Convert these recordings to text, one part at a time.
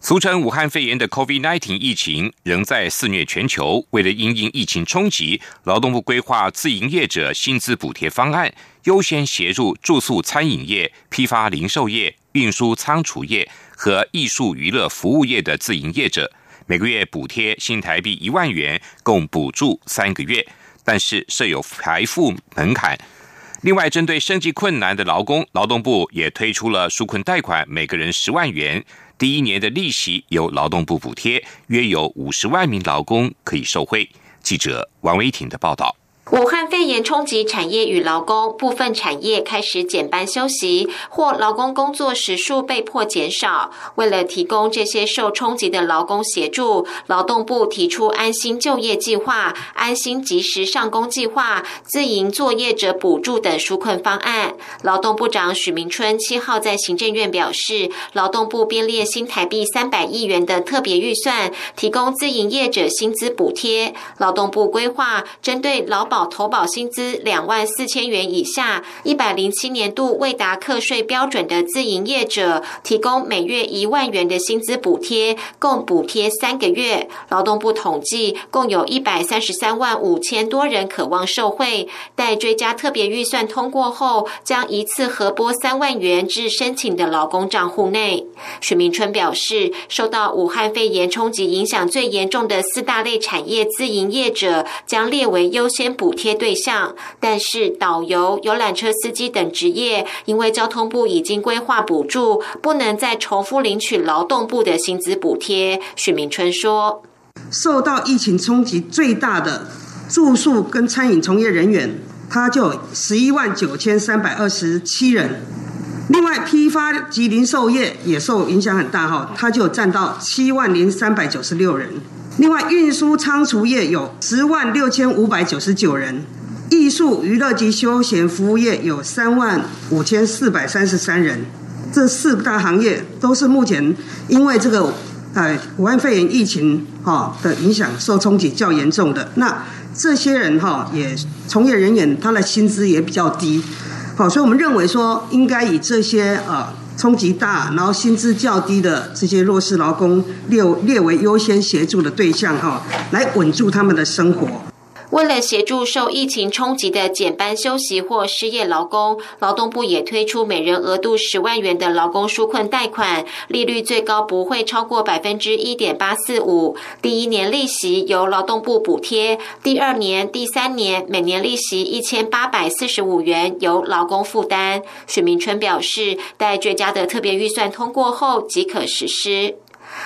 俗称武汉肺炎的 COVID-19 疫情仍在肆虐全球。为了因应疫情冲击，劳动部规划自营业者薪资补贴方案，优先协助住宿餐饮业、批发零售业、运输仓储业和艺术娱乐服务业的自营业者，每个月补贴新台币一万元，共补助三个月，但是设有财付门槛。另外，针对生计困难的劳工，劳动部也推出了纾困贷款，每个人十万元。第一年的利息由劳动部补贴，约有五十万名劳工可以受惠。记者王维挺的报道。武汉肺炎冲击产业与劳工，部分产业开始减班休息，或劳工工作时数被迫减少。为了提供这些受冲击的劳工协助，劳动部提出安心就业计划、安心及时上工计划、自营作业者补助等纾困方案。劳动部长许明春七号在行政院表示，劳动部编列新台币三百亿元的特别预算，提供自营业者薪资补贴。劳动部规划针对劳保。投保薪资两万四千元以下，一百零七年度未达课税标准的自营业者，提供每月一万元的薪资补贴，共补贴三个月。劳动部统计，共有一百三十三万五千多人渴望受惠。待追加特别预算通过后，将一次核拨三万元至申请的劳工账户内。许明春表示，受到武汉肺炎冲击影响最严重的四大类产业自营业者，将列为优先补。补贴对象，但是导游、游览车司机等职业，因为交通部已经规划补助，不能再重复领取劳动部的薪资补贴。许明春说：“受到疫情冲击最大的住宿跟餐饮从业人员，他就十一万九千三百二十七人。另外，批发及零售业也受影响很大哈，他就占到七万零三百九十六人。”另外，运输仓储业有十万六千五百九十九人，艺术娱乐及休闲服务业有三万五千四百三十三人。这四大行业都是目前因为这个呃武汉肺炎疫情哈的影响受冲击较严重的。那这些人哈也从业人员他的薪资也比较低，好，所以我们认为说应该以这些呃。冲击大，然后薪资较低的这些弱势劳工列列为优先协助的对象哈，来稳住他们的生活。为了协助受疫情冲击的减班休息或失业劳工，劳动部也推出每人额度十万元的劳工纾困贷款，利率最高不会超过百分之一点八四五。第一年利息由劳动部补贴，第二年、第三年每年利息一千八百四十五元由劳工负担。许明春表示，待追加的特别预算通过后即可实施。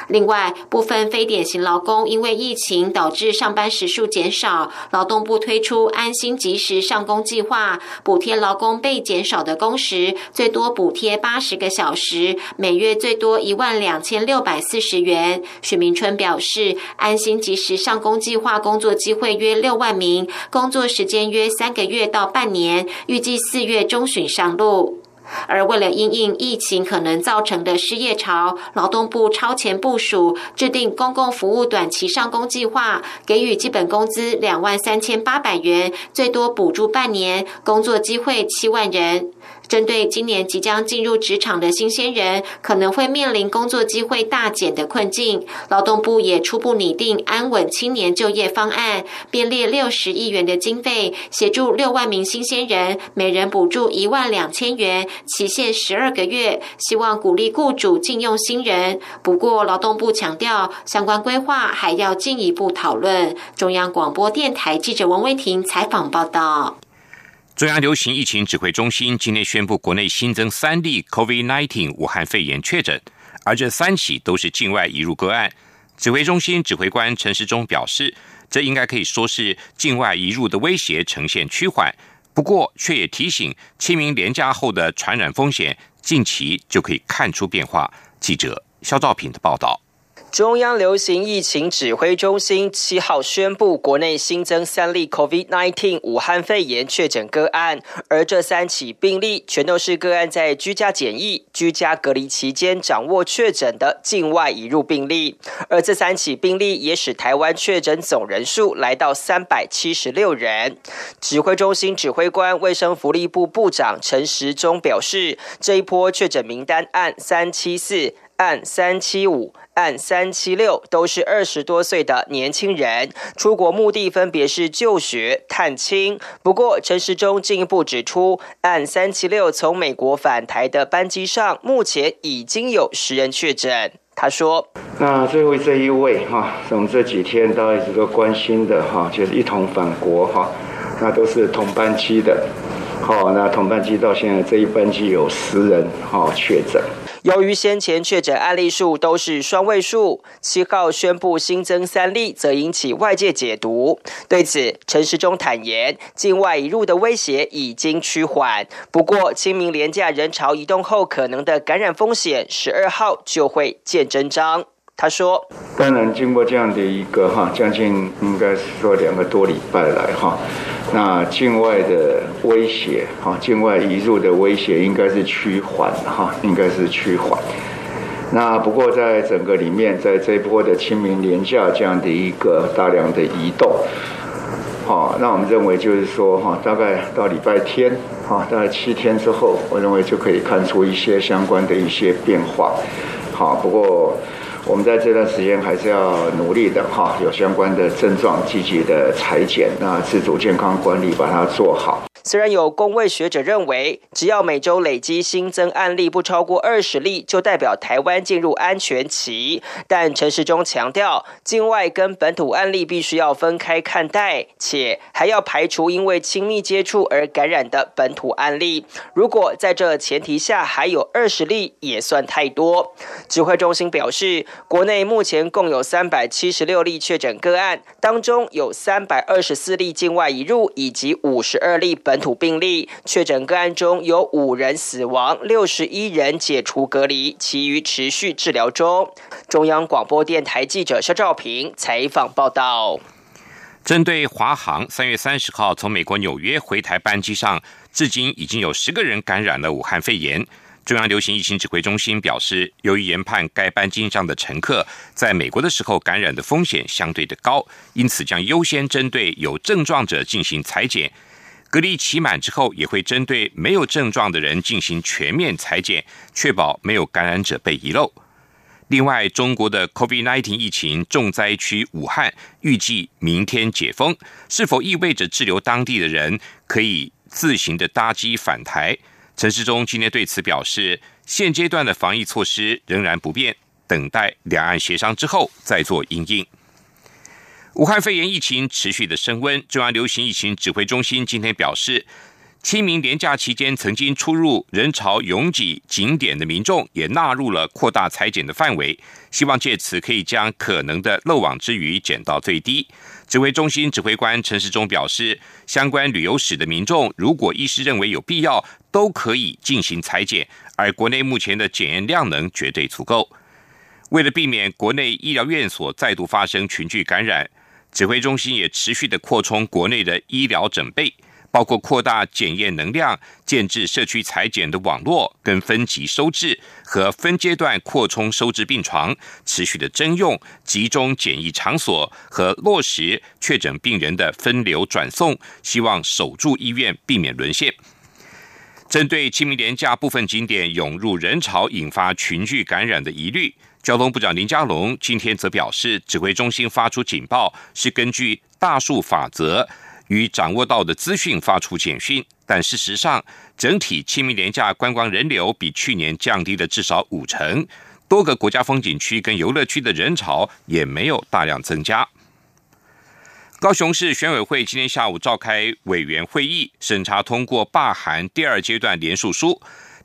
另外，部分非典型劳工因为疫情导致上班时数减少，劳动部推出安心及时上工计划，补贴劳工被减少的工时，最多补贴八十个小时，每月最多一万两千六百四十元。许明春表示，安心及时上工计划工作机会约六万名，工作时间约三个月到半年，预计四月中旬上路。而为了因应疫情可能造成的失业潮，劳动部超前部署，制定公共服务短期上工计划，给予基本工资两万三千八百元，最多补助半年，工作机会七万人。针对今年即将进入职场的新鲜人，可能会面临工作机会大减的困境，劳动部也初步拟定安稳青年就业方案，编列六十亿元的经费，协助六万名新鲜人，每人补助一万两千元，期限十二个月，希望鼓励雇主禁用新人。不过，劳动部强调，相关规划还要进一步讨论。中央广播电台记者王威婷采访报道。中央流行疫情指挥中心今天宣布，国内新增三例 COVID-19 武汉肺炎确诊，而这三起都是境外移入个案。指挥中心指挥官陈时中表示，这应该可以说是境外移入的威胁呈现趋缓，不过却也提醒，清明连假后的传染风险近期就可以看出变化。记者肖兆平的报道。中央流行疫情指挥中心七号宣布，国内新增三例 COVID-19 武汉肺炎确诊个案，而这三起病例全都是个案在居家检疫、居家隔离期间掌握确诊的境外移入病例，而这三起病例也使台湾确诊总人数来到三百七十六人。指挥中心指挥官、卫生福利部部长陈时中表示，这一波确诊名单按三七四、按三七五。案三七六都是二十多岁的年轻人，出国目的分别是就学、探亲。不过陈时中进一步指出，案三七六从美国返台的班机上，目前已经有十人确诊。他说：“那最后这一位哈，是我们这几天大家一直都关心的哈，就是一同返国哈，那都是同班机的。好，那同班机到现在这一班机有十人哈确诊。”由于先前确诊案例数都是双位数，七号宣布新增三例，则引起外界解读。对此，陈时中坦言，境外移入的威胁已经趋缓，不过清明廉价人潮移动后，可能的感染风险，十二号就会见真章。他说：“当然，经过这样的一个哈，将近应该是说两个多礼拜来哈，那境外的威胁哈，境外移入的威胁应该是趋缓哈，应该是趋缓。那不过在整个里面，在这一波的清明廉假这样的一个大量的移动，好，那我们认为就是说哈，大概到礼拜天哈，大概七天之后，我认为就可以看出一些相关的一些变化。好，不过。我们在这段时间还是要努力的哈，有相关的症状积极的裁剪，那自主健康管理把它做好。虽然有公卫学者认为，只要每周累积新增案例不超过二十例，就代表台湾进入安全期。但陈时中强调，境外跟本土案例必须要分开看待，且还要排除因为亲密接触而感染的本土案例。如果在这前提下还有二十例，也算太多。指挥中心表示，国内目前共有三百七十六例确诊个案，当中有三百二十四例境外移入，以及五十二例。本本土病例确诊个案中有五人死亡，六十一人解除隔离，其余持续治疗中。中央广播电台记者肖兆平采访报道。针对华航三月三十号从美国纽约回台班机上，至今已经有十个人感染了武汉肺炎。中央流行疫情指挥中心表示，由于研判该班机上的乘客在美国的时候感染的风险相对的高，因此将优先针对有症状者进行裁剪。隔离期满之后，也会针对没有症状的人进行全面裁剪，确保没有感染者被遗漏。另外，中国的 COVID-19 疫情重灾区武汉预计明天解封，是否意味着滞留当地的人可以自行的搭机返台？陈世忠今天对此表示，现阶段的防疫措施仍然不变，等待两岸协商之后再做应应。武汉肺炎疫情持续的升温，中央流行疫情指挥中心今天表示，清明连假期间曾经出入人潮拥挤景点的民众也纳入了扩大裁剪的范围，希望借此可以将可能的漏网之鱼减到最低。指挥中心指挥官陈时中表示，相关旅游史的民众如果医师认为有必要，都可以进行裁剪，而国内目前的检验量能绝对足够。为了避免国内医疗院所再度发生群聚感染。指挥中心也持续的扩充国内的医疗准备，包括扩大检验能量、建制社区裁剪的网络、跟分级收治和分阶段扩充收治病床、持续的征用集中检疫场所和落实确诊病人的分流转送，希望守住医院，避免沦陷。针对清明廉假部分景点涌入人潮，引发群聚感染的疑虑。交通部长林佳龙今天则表示，指挥中心发出警报是根据大数法则与掌握到的资讯发出简讯，但事实上，整体清明廉价观光人流比去年降低了至少五成，多个国家风景区跟游乐区的人潮也没有大量增加。高雄市选委会今天下午召开委员会议，审查通过罢韩第二阶段联署书，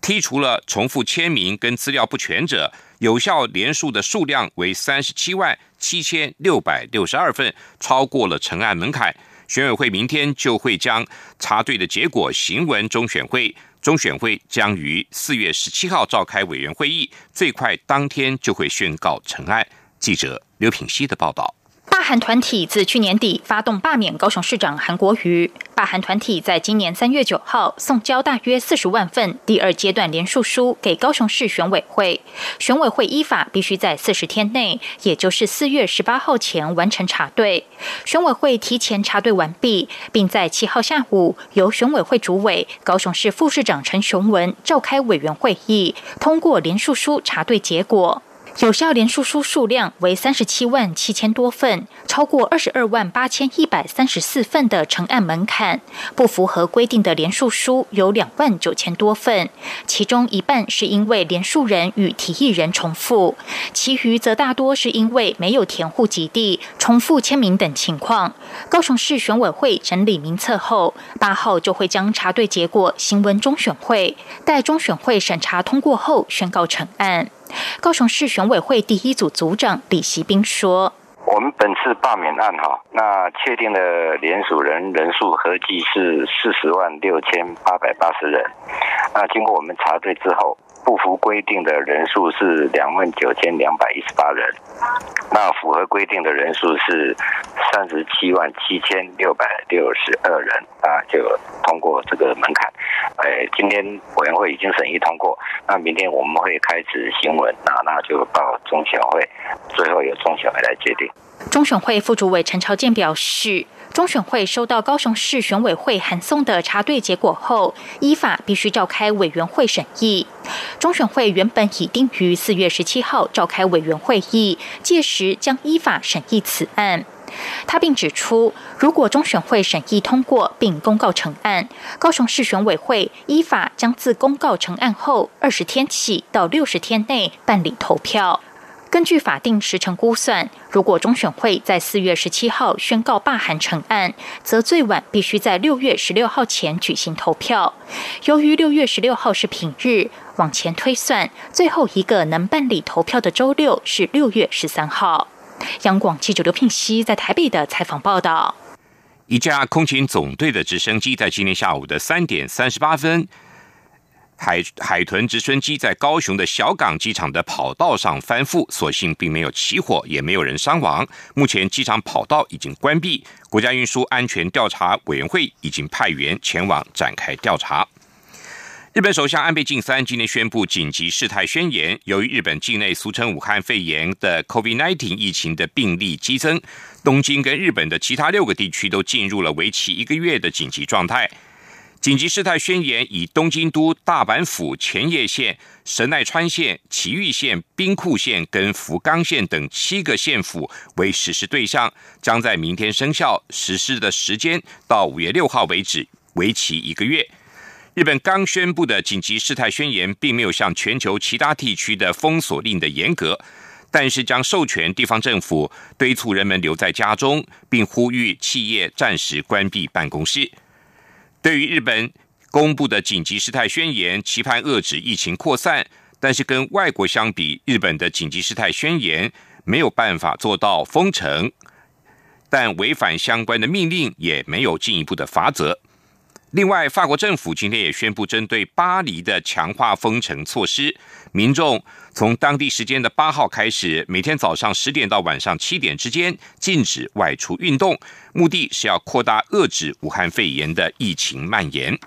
剔除了重复签名跟资料不全者。有效联数的数量为三十七万七千六百六十二份，超过了成案门槛。选委会明天就会将查对的结果行文中选会，中选会将于四月十七号召开委员会议，最快当天就会宣告成案。记者刘品希的报道。罢韩团体自去年底发动罢免高雄市长韩国瑜。罢韩团体在今年三月九号送交大约四十万份第二阶段联署书给高雄市选委会，选委会依法必须在四十天内，也就是四月十八号前完成查对。选委会提前查对完毕，并在七号下午由选委会主委高雄市副市长陈雄文召开委员会议，通过联署书查对结果。有效联署书数量为三十七万七千多份，超过二十二万八千一百三十四份的成案门槛。不符合规定的联署书有两万九千多份，其中一半是因为联署人与提议人重复，其余则大多是因为没有填户籍地、重复签名等情况。高雄市选委会整理名册后，八号就会将查对结果新闻中选会，待中选会审查通过后宣告成案。高雄市选委会第一组组长李习斌说：“我们本次罢免案哈，那确定的联署人人数合计是四十万六千八百八十人。那经过我们查对之后。”不符规定的人数是两万九千两百一十八人，那符合规定的人数是三十七万七千六百六十二人啊，就通过这个门槛。今天委员会已经审议通过，那明天我们会开始新闻，那那就报中选会，最后由中选会来决定。中选会副主委陈朝健表示。中选会收到高雄市选委会函送的查对结果后，依法必须召开委员会审议。中选会原本已定于四月十七号召开委员会议，届时将依法审议此案。他并指出，如果中选会审议通过并公告成案，高雄市选委会依法将自公告成案后二十天起到六十天内办理投票。根据法定时程估算，如果中选会在四月十七号宣告罢韩成案，则最晚必须在六月十六号前举行投票。由于六月十六号是平日，往前推算，最后一个能办理投票的周六是六月十三号。央广记者刘聘熙在台北的采访报道：一架空勤总队的直升机在今天下午的三点三十八分。海海豚直升机在高雄的小港机场的跑道上翻覆，所幸并没有起火，也没有人伤亡。目前机场跑道已经关闭，国家运输安全调查委员会已经派员前往展开调查。日本首相安倍晋三今天宣布紧急事态宣言，由于日本境内俗称武汉肺炎的 COVID-19 疫情的病例激增，东京跟日本的其他六个地区都进入了为期一个月的紧急状态。紧急事态宣言以东京都、大阪府、千叶县、神奈川县、埼玉县、兵库县跟福冈县等七个县府为实施对象，将在明天生效。实施的时间到五月六号为止，为期一个月。日本刚宣布的紧急事态宣言，并没有像全球其他地区的封锁令的严格，但是将授权地方政府敦促人们留在家中，并呼吁企业暂时关闭办公室。对于日本公布的紧急事态宣言，期盼遏制疫情扩散，但是跟外国相比，日本的紧急事态宣言没有办法做到封城，但违反相关的命令也没有进一步的罚则。另外，法国政府今天也宣布，针对巴黎的强化封城措施，民众从当地时间的八号开始，每天早上十点到晚上七点之间禁止外出运动，目的是要扩大遏制武汉肺炎的疫情蔓延。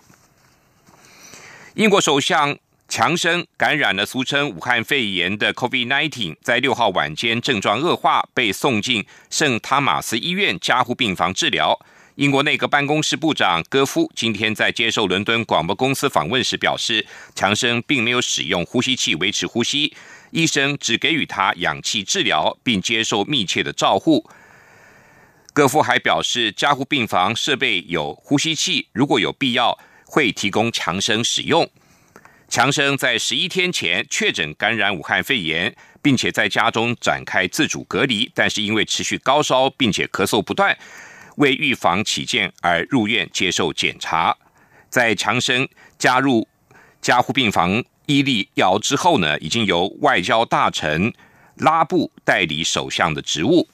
英国首相强生感染了俗称武汉肺炎的 COVID-19，在六号晚间症状恶化，被送进圣汤马斯医院加护病房治疗。英国内阁办公室部长戈夫今天在接受伦敦广播公司访问时表示，强生并没有使用呼吸器维持呼吸，医生只给予他氧气治疗，并接受密切的照护。戈夫还表示，加护病房设备有呼吸器，如果有必要会提供强生使用。强生在十一天前确诊感染武汉肺炎，并且在家中展开自主隔离，但是因为持续高烧并且咳嗽不断。为预防起见而入院接受检查，在强生加入加护病房伊利瑶之后呢，已经由外交大臣拉布代理首相的职务。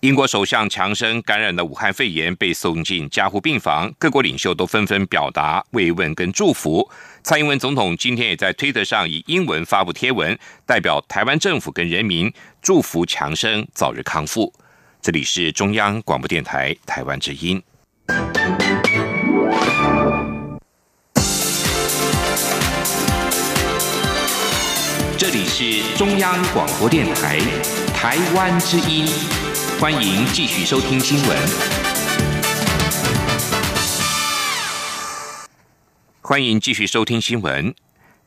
英国首相强生感染了武汉肺炎，被送进加护病房。各国领袖都纷纷表达慰问跟祝福。蔡英文总统今天也在推特上以英文发布贴文，代表台湾政府跟人民祝福强生早日康复。这里是中央广播电台台湾之音。这里是中央广播电台台湾之音。欢迎继续收听新闻。欢迎继续收听新闻。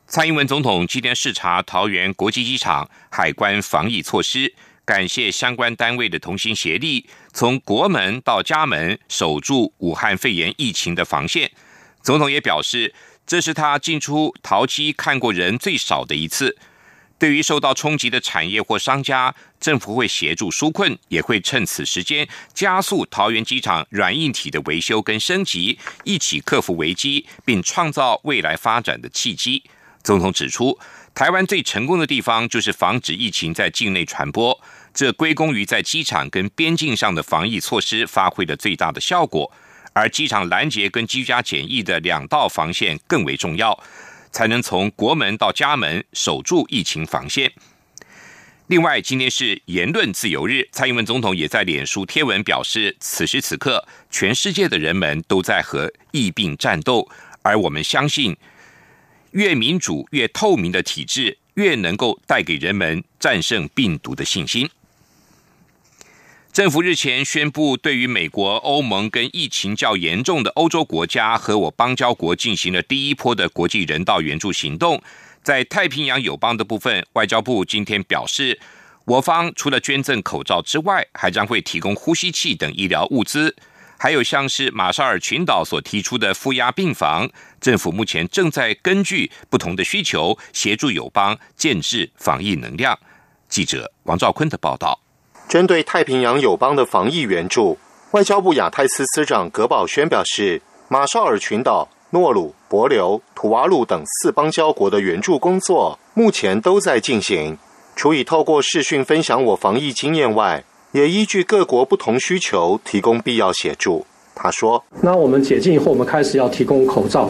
蔡英文总统今天视察桃园国际机场海关防疫措施，感谢相关单位的同心协力，从国门到家门守住武汉肺炎疫情的防线。总统也表示，这是他进出桃机看过人最少的一次。对于受到冲击的产业或商家，政府会协助纾困，也会趁此时间加速桃园机场软硬体的维修跟升级，一起克服危机，并创造未来发展的契机。总统指出，台湾最成功的地方就是防止疫情在境内传播，这归功于在机场跟边境上的防疫措施发挥了最大的效果，而机场拦截跟居家检疫的两道防线更为重要。才能从国门到家门守住疫情防线。另外，今天是言论自由日，蔡英文总统也在脸书贴文表示，此时此刻，全世界的人们都在和疫病战斗，而我们相信，越民主、越透明的体制，越能够带给人们战胜病毒的信心。政府日前宣布，对于美国、欧盟跟疫情较严重的欧洲国家和我邦交国进行了第一波的国际人道援助行动。在太平洋友邦的部分，外交部今天表示，我方除了捐赠口罩之外，还将会提供呼吸器等医疗物资，还有像是马绍尔群岛所提出的负压病房。政府目前正在根据不同的需求，协助友邦建制防疫能量。记者王兆坤的报道。针对太平洋友邦的防疫援助，外交部亚太司司长葛宝轩表示，马绍尔群岛、诺鲁、帛琉、土瓦鲁等四邦交国的援助工作目前都在进行。除以透过视讯分享我防疫经验外，也依据各国不同需求提供必要协助。他说：“那我们解禁以后，我们开始要提供口罩。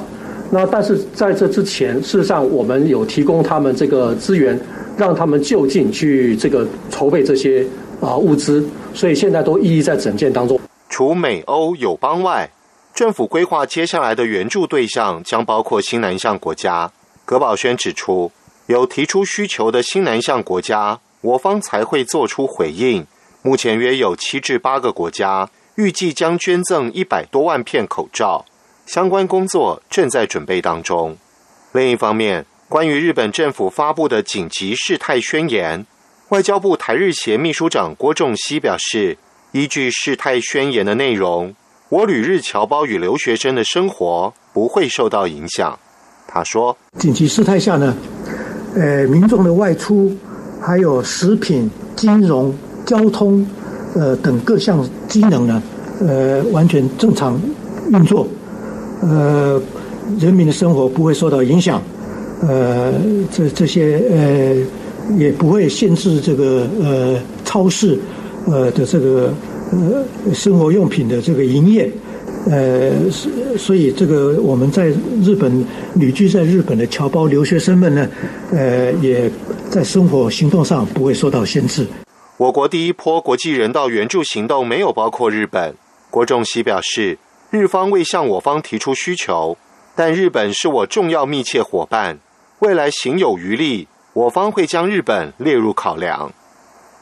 那但是在这之前，事实上我们有提供他们这个资源，让他们就近去这个筹备这些。”啊，物资，所以现在都一一在整件当中。除美欧友邦外，政府规划接下来的援助对象将包括新南向国家。葛宝轩指出，有提出需求的新南向国家，我方才会做出回应。目前约有七至八个国家预计将捐赠一百多万片口罩，相关工作正在准备当中。另一方面，关于日本政府发布的紧急事态宣言。外交部台日协秘书长郭仲熙表示，依据事态宣言的内容，我旅日侨胞与留学生的生活不会受到影响。他说：“紧急事态下呢，呃，民众的外出，还有食品、金融、交通，呃等各项机能呢，呃，完全正常运作，呃，人民的生活不会受到影响，呃，这这些呃。”也不会限制这个呃超市呃的这个呃生活用品的这个营业，呃，所以这个我们在日本旅居在日本的侨胞留学生们呢，呃，也在生活行动上不会受到限制。我国第一波国际人道援助行动没有包括日本。郭仲熙表示，日方未向我方提出需求，但日本是我重要密切伙伴，未来行有余力。我方会将日本列入考量。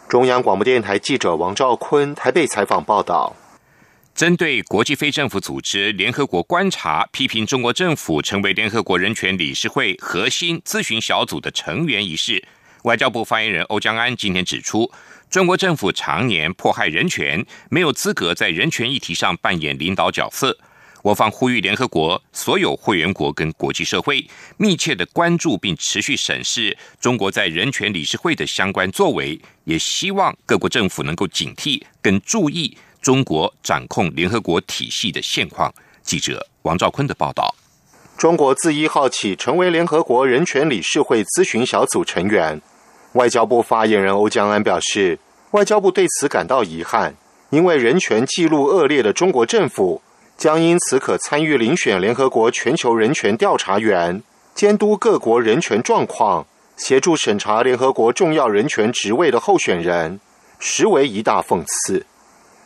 中央广播电台记者王兆坤台北采访报道：针对国际非政府组织联合国观察批评中国政府成为联合国人权理事会核心咨询小组的成员一事，外交部发言人欧江安今天指出，中国政府常年迫害人权，没有资格在人权议题上扮演领导角色。我方呼吁联合国所有会员国跟国际社会密切的关注并持续审视中国在人权理事会的相关作为，也希望各国政府能够警惕跟注意中国掌控联合国体系的现况。记者王兆坤的报道：中国自一号起成为联合国人权理事会咨询小组成员。外交部发言人欧江安表示，外交部对此感到遗憾，因为人权记录恶劣的中国政府，将因此可参与遴选联合国全球人权调查员，监督各国人权状况，协助审查联合国重要人权职位的候选人，实为一大讽刺。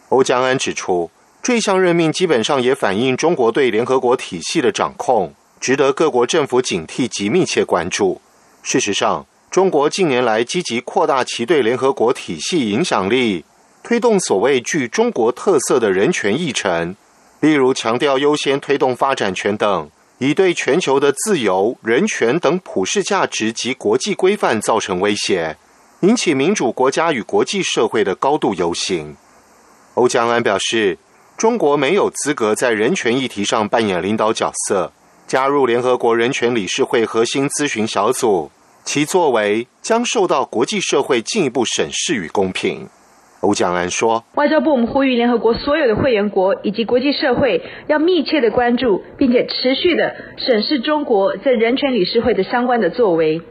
欧江安指出，这项任命基本上也反映中国对联合国体系的掌控，值得各国政府警惕及密切关注。事实上，中国近年来积极扩大其对联合国体系影响力。推动所谓具中国特色的人权议程，例如强调优先推动发展权等，以对全球的自由、人权等普世价值及国际规范造成威胁，引起民主国家与国际社会的高度游行。欧江安表示，中国没有资格在人权议题上扮演领导角色，加入联合国人权理事会核心咨询小组，其作为将受到国际社会进一步审视与公平。欧江安说：“外交部，我们呼吁联合国所有的会员国以及国际社会，要密切的关注，并且持续的审视中国在人权理事会的相关的作为，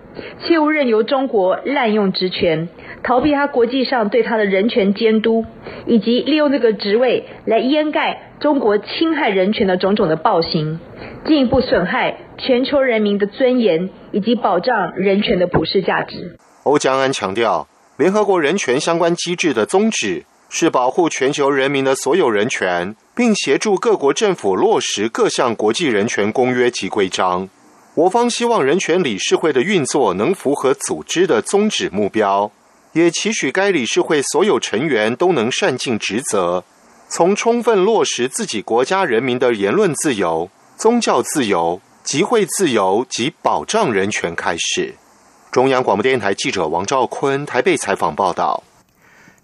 切勿任由中国滥用职权，逃避他国际上对他的人权监督，以及利用这个职位来掩盖中国侵害人权的种种的暴行，进一步损害全球人民的尊严以及保障人权的普世价值。”欧江安强调。联合国人权相关机制的宗旨是保护全球人民的所有人权，并协助各国政府落实各项国际人权公约及规章。我方希望人权理事会的运作能符合组织的宗旨目标，也期许该理事会所有成员都能善尽职责，从充分落实自己国家人民的言论自由、宗教自由、集会自由及保障人权开始。中央广播电台记者王兆坤台北采访报道。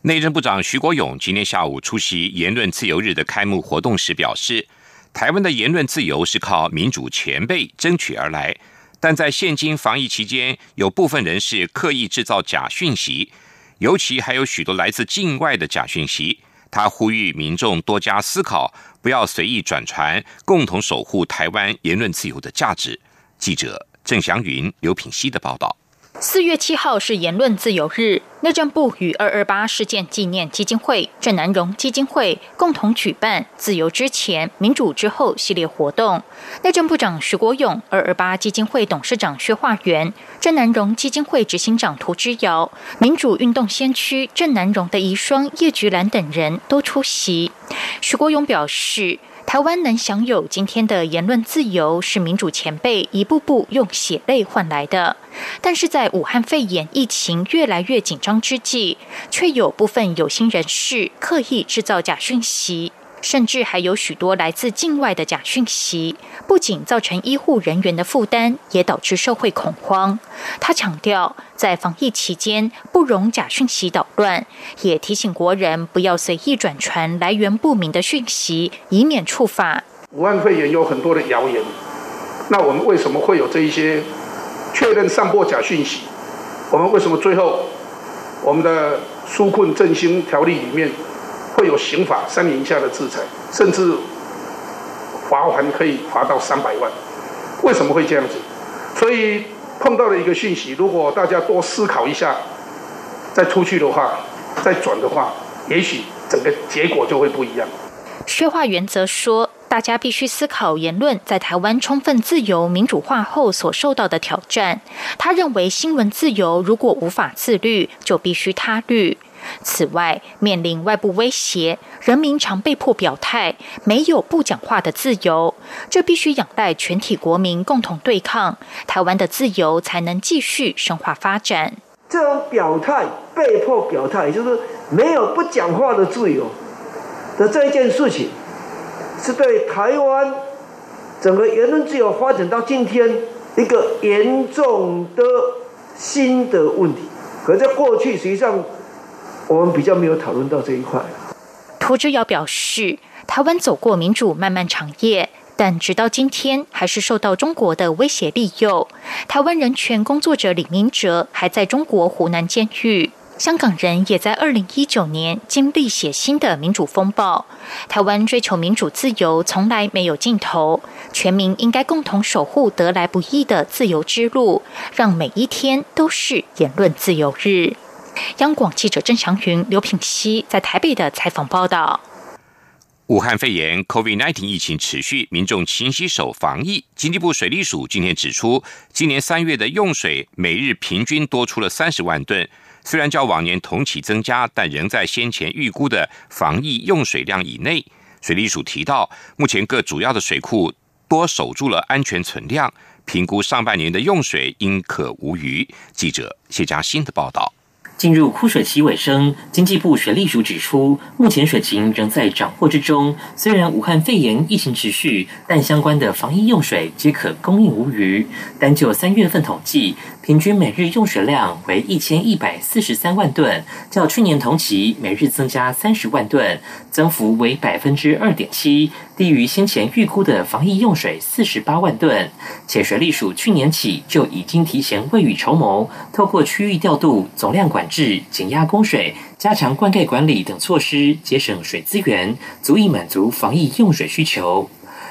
内政部长徐国勇今天下午出席言论自由日的开幕活动时表示，台湾的言论自由是靠民主前辈争取而来，但在现今防疫期间，有部分人士刻意制造假讯息，尤其还有许多来自境外的假讯息。他呼吁民众多加思考，不要随意转传，共同守护台湾言论自由的价值。记者郑祥云、刘品熙的报道。四月七号是言论自由日，内政部与二二八事件纪念基金会、郑南荣基金会共同举办“自由之前，民主之后”系列活动。内政部长徐国勇、二二八基金会董事长薛化元、郑南荣基金会执行长涂之尧、民主运动先驱郑南荣的遗孀叶菊兰等人都出席。徐国勇表示。台湾能享有今天的言论自由，是民主前辈一步步用血泪换来的。但是在武汉肺炎疫情越来越紧张之际，却有部分有心人士刻意制造假讯息。甚至还有许多来自境外的假讯息，不仅造成医护人员的负担，也导致社会恐慌。他强调，在防疫期间不容假讯息捣乱，也提醒国人不要随意转传来源不明的讯息，以免触法。武汉肺炎有很多的谣言，那我们为什么会有这一些确认散播假讯息？我们为什么最后我们的纾困振兴条例里面？会有刑法三年以下的制裁，甚至罚款可以罚到三百万。为什么会这样子？所以碰到了一个讯息，如果大家多思考一下，再出去的话，再转的话，也许整个结果就会不一样。薛化原则说，大家必须思考言论在台湾充分自由民主化后所受到的挑战。他认为，新闻自由如果无法自律，就必须他律。此外，面临外部威胁，人民常被迫表态，没有不讲话的自由。这必须仰赖全体国民共同对抗，台湾的自由才能继续深化发展。这种表态、被迫表态，就是没有不讲话的自由的这一件事情，是对台湾整个言论自由发展到今天一个严重的新的问题。可在过去，实际上。我们比较没有讨论到这一块。涂之尧表示，台湾走过民主漫漫长夜，但直到今天还是受到中国的威胁利诱。台湾人权工作者李明哲还在中国湖南监狱，香港人也在二零一九年经历血腥的民主风暴。台湾追求民主自由从来没有尽头，全民应该共同守护得来不易的自由之路，让每一天都是言论自由日。央广记者郑祥云、刘品熙在台北的采访报道。武汉肺炎 （COVID-19） 疫情持续，民众勤洗手防疫。经济部水利署今天指出，今年三月的用水每日平均多出了三十万吨，虽然较往年同期增加，但仍在先前预估的防疫用水量以内。水利署提到，目前各主要的水库多守住了安全存量，评估上半年的用水应可无虞。记者谢佳欣的报道。进入枯水期尾声，经济部水利署指出，目前水情仍在掌握之中。虽然武汉肺炎疫情持续，但相关的防疫用水皆可供应无虞。单就三月份统计，平均每日用水量为一千一百四十三万吨，较去年同期每日增加三十万吨，增幅为百分之二点七。低于先前预估的防疫用水四十八万吨，且水利署去年起就已经提前未雨绸缪，透过区域调度、总量管制、减压供水、加强灌溉管理等措施，节省水资源，足以满足防疫用水需求。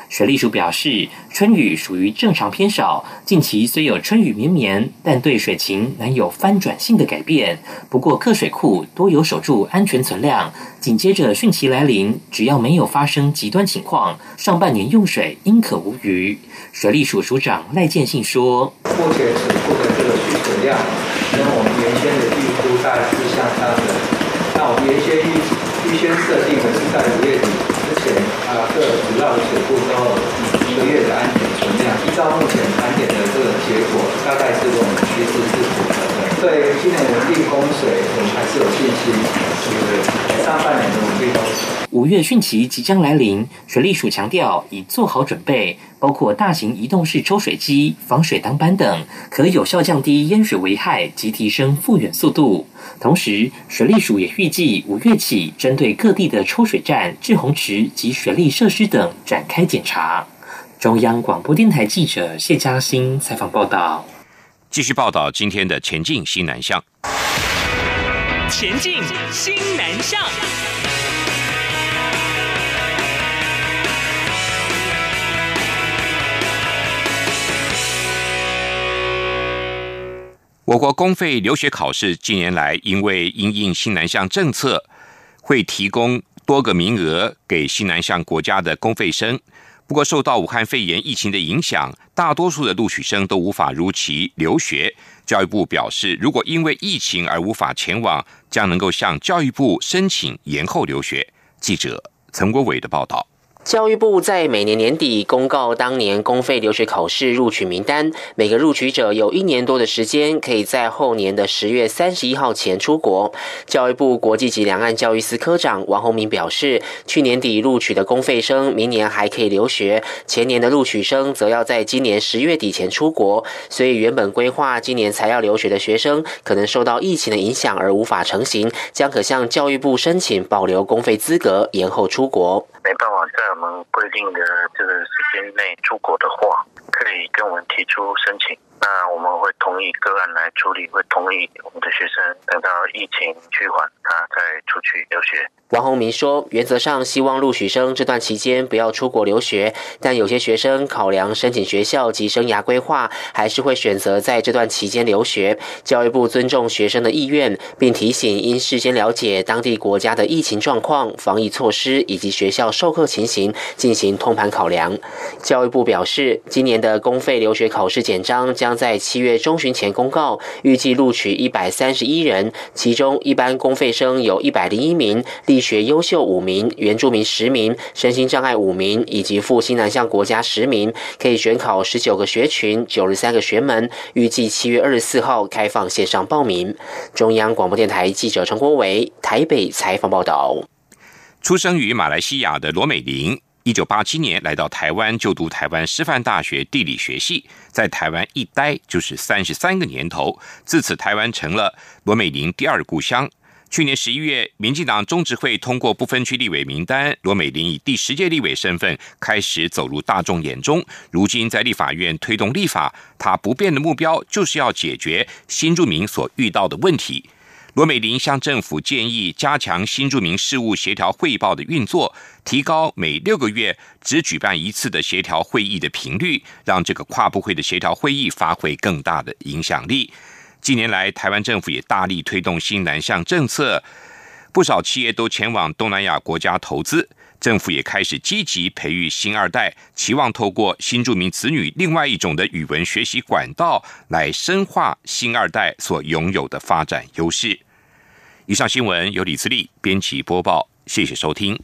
水利署表示，春雨属于正常偏少，近期虽有春雨绵绵，但对水情难有翻转性的改变。不过各水库多有守住安全存量，紧接着汛期来临，只要没有发生极端情况，上半年用水应可无虞。水利署署长赖建信说：“目前水库的这个蓄水量跟我们原先的预估大概是相当的。那我们原先预预先设定的是在五月底。”这，主要的水库之后一个月的安全存量，依照目前盘点的这个结果，大概是我们趋势是符合的。对今年稳定供水，我们还是有信心，五月汛期即将来临，水利署强调已做好准备，包括大型移动式抽水机、防水挡板等，可有效降低淹水危害及提升复原速度。同时，水利署也预计五月起，针对各地的抽水站、滞洪池及水利设施等展开检查。中央广播电台记者谢嘉欣采访报道。继续报道今天的前进西南向。前进新南向。我国公费留学考试近年来因为因应新南向政策，会提供多个名额给新南向国家的公费生。不过，受到武汉肺炎疫情的影响，大多数的录取生都无法如期留学。教育部表示，如果因为疫情而无法前往，将能够向教育部申请延后留学。记者陈国伟的报道。教育部在每年年底公告当年公费留学考试录取名单，每个录取者有一年多的时间，可以在后年的十月三十一号前出国。教育部国际及两岸教育司科长王宏明表示，去年底录取的公费生，明年还可以留学；前年的录取生，则要在今年十月底前出国。所以，原本规划今年才要留学的学生，可能受到疫情的影响而无法成行，将可向教育部申请保留公费资格，延后出国。没办法在我们规定的这个时间内出国的话，可以跟我们提出申请。那我们会同意个案来处理，会同意我们的学生等到疫情趋缓，他再出去留学。王宏明说，原则上希望录取生这段期间不要出国留学，但有些学生考量申请学校及生涯规划，还是会选择在这段期间留学。教育部尊重学生的意愿，并提醒应事先了解当地国家的疫情状况、防疫措施以及学校授课情形，进行通盘考量。教育部表示，今年的公费留学考试简章将。在七月中旬前公告，预计录取一百三十一人，其中一般公费生有一百零一名，力学优秀五名，原住民十名，身心障碍五名，以及赴新南向国家十名，可以选考十九个学群，九十三个学门。预计七月二十四号开放线上报名。中央广播电台记者陈国伟台北采访报道。出生于马来西亚的罗美玲。一九八七年来到台湾就读台湾师范大学地理学系，在台湾一待就是三十三个年头，自此台湾成了罗美玲第二故乡。去年十一月，民进党中执会通过不分区立委名单，罗美玲以第十届立委身份开始走入大众眼中。如今在立法院推动立法，他不变的目标就是要解决新住民所遇到的问题。罗美玲向政府建议加强新住民事务协调汇报的运作，提高每六个月只举办一次的协调会议的频率，让这个跨部会的协调会议发挥更大的影响力。近年来，台湾政府也大力推动新南向政策，不少企业都前往东南亚国家投资。政府也开始积极培育新二代，期望透过新住民子女另外一种的语文学习管道，来深化新二代所拥有的发展优势。以上新闻由李自力编辑播报，谢谢收听。